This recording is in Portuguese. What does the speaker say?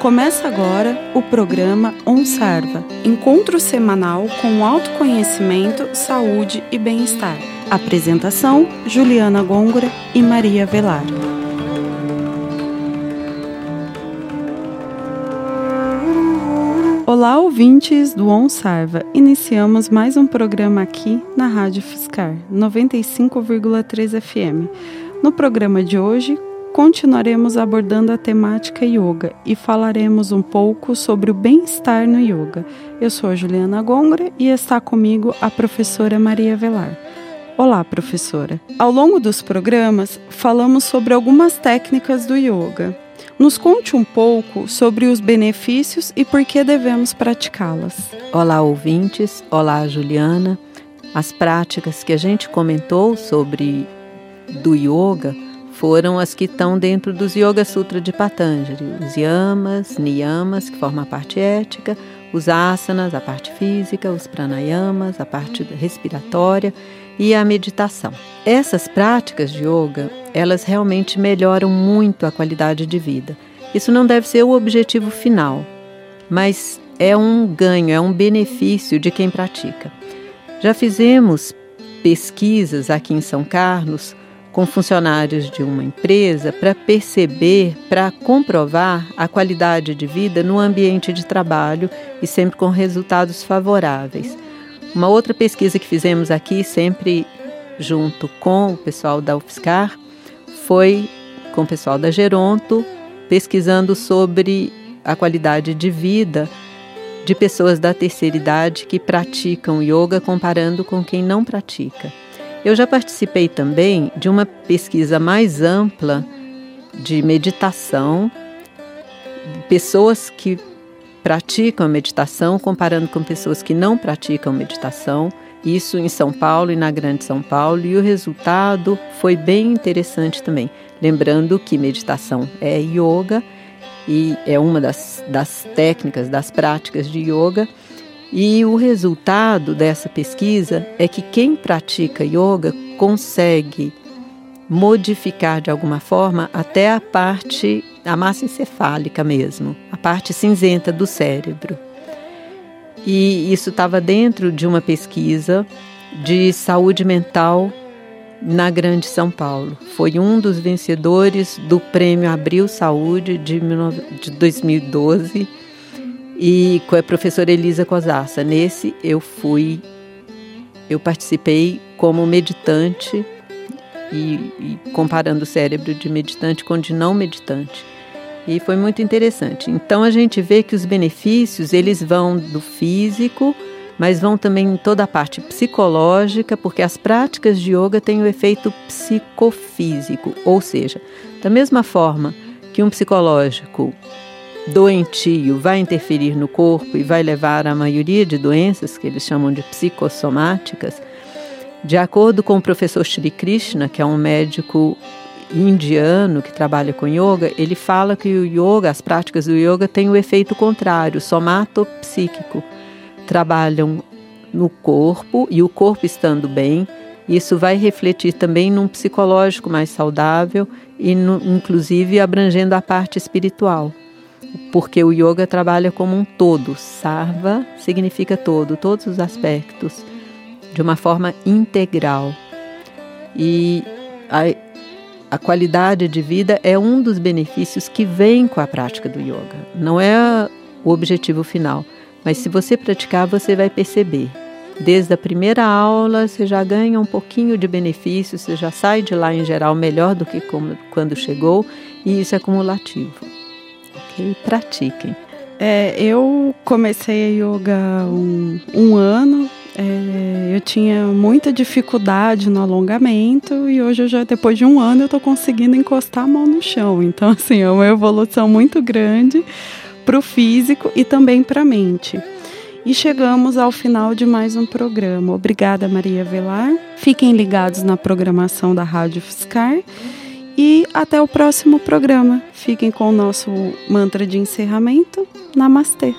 Começa agora o programa OnSarva, encontro semanal com autoconhecimento, saúde e bem-estar. Apresentação: Juliana Gôngora e Maria Velar. Olá, ouvintes do OnSarva. Iniciamos mais um programa aqui na Rádio Fiscar 95,3 FM. No programa de hoje, continuaremos abordando a temática yoga e falaremos um pouco sobre o bem-estar no yoga. Eu sou a Juliana Gongra e está comigo a professora Maria Velar. Olá, professora. Ao longo dos programas, falamos sobre algumas técnicas do yoga. Nos conte um pouco sobre os benefícios e por que devemos praticá-las. Olá, ouvintes. Olá, Juliana. As práticas que a gente comentou sobre do yoga foram as que estão dentro dos Yoga Sutra de Patanjali, os yamas, niyamas, que formam a parte ética, os asanas, a parte física, os pranayamas, a parte respiratória e a meditação. Essas práticas de yoga, elas realmente melhoram muito a qualidade de vida. Isso não deve ser o objetivo final, mas é um ganho, é um benefício de quem pratica. Já fizemos pesquisas aqui em São Carlos com funcionários de uma empresa para perceber, para comprovar a qualidade de vida no ambiente de trabalho e sempre com resultados favoráveis. Uma outra pesquisa que fizemos aqui, sempre junto com o pessoal da UFSCar, foi com o pessoal da Geronto, pesquisando sobre a qualidade de vida de pessoas da terceira idade que praticam yoga comparando com quem não pratica. Eu já participei também de uma pesquisa mais ampla de meditação, pessoas que praticam a meditação, comparando com pessoas que não praticam meditação, isso em São Paulo e na Grande São Paulo, e o resultado foi bem interessante também. Lembrando que meditação é yoga e é uma das, das técnicas, das práticas de yoga e o resultado dessa pesquisa é que quem pratica yoga consegue modificar de alguma forma até a parte, a massa encefálica mesmo, a parte cinzenta do cérebro. E isso estava dentro de uma pesquisa de saúde mental na Grande São Paulo. Foi um dos vencedores do Prêmio Abril Saúde de 2012 e com a professora Elisa Cosassa. Nesse eu fui, eu participei como meditante e, e, comparando o cérebro de meditante com de não meditante. E foi muito interessante. Então a gente vê que os benefícios eles vão do físico, mas vão também em toda a parte psicológica, porque as práticas de yoga têm o efeito psicofísico, ou seja, da mesma forma que um psicológico doentio vai interferir no corpo e vai levar à maioria de doenças que eles chamam de psicossomáticas, de acordo com o professor Shri Krishna, que é um médico indiano que trabalha com yoga, ele fala que o yoga, as práticas do yoga têm o efeito contrário, somatopsíquico. Trabalham no corpo e o corpo estando bem, isso vai refletir também num psicológico mais saudável e no, inclusive abrangendo a parte espiritual porque o yoga trabalha como um todo. Sarva significa todo, todos os aspectos, de uma forma integral. E a, a qualidade de vida é um dos benefícios que vem com a prática do yoga. Não é o objetivo final, mas se você praticar, você vai perceber. Desde a primeira aula, você já ganha um pouquinho de benefício, você já sai de lá em geral melhor do que quando chegou, e isso é cumulativo e pratiquem. É, eu comecei a yoga um, um ano. É, eu tinha muita dificuldade no alongamento e hoje eu já depois de um ano eu estou conseguindo encostar a mão no chão. Então assim é uma evolução muito grande para o físico e também para a mente. E chegamos ao final de mais um programa. Obrigada Maria Velar. Fiquem ligados na programação da Rádio Fiscar e até o próximo programa. Fiquem com o nosso mantra de encerramento. Namastê.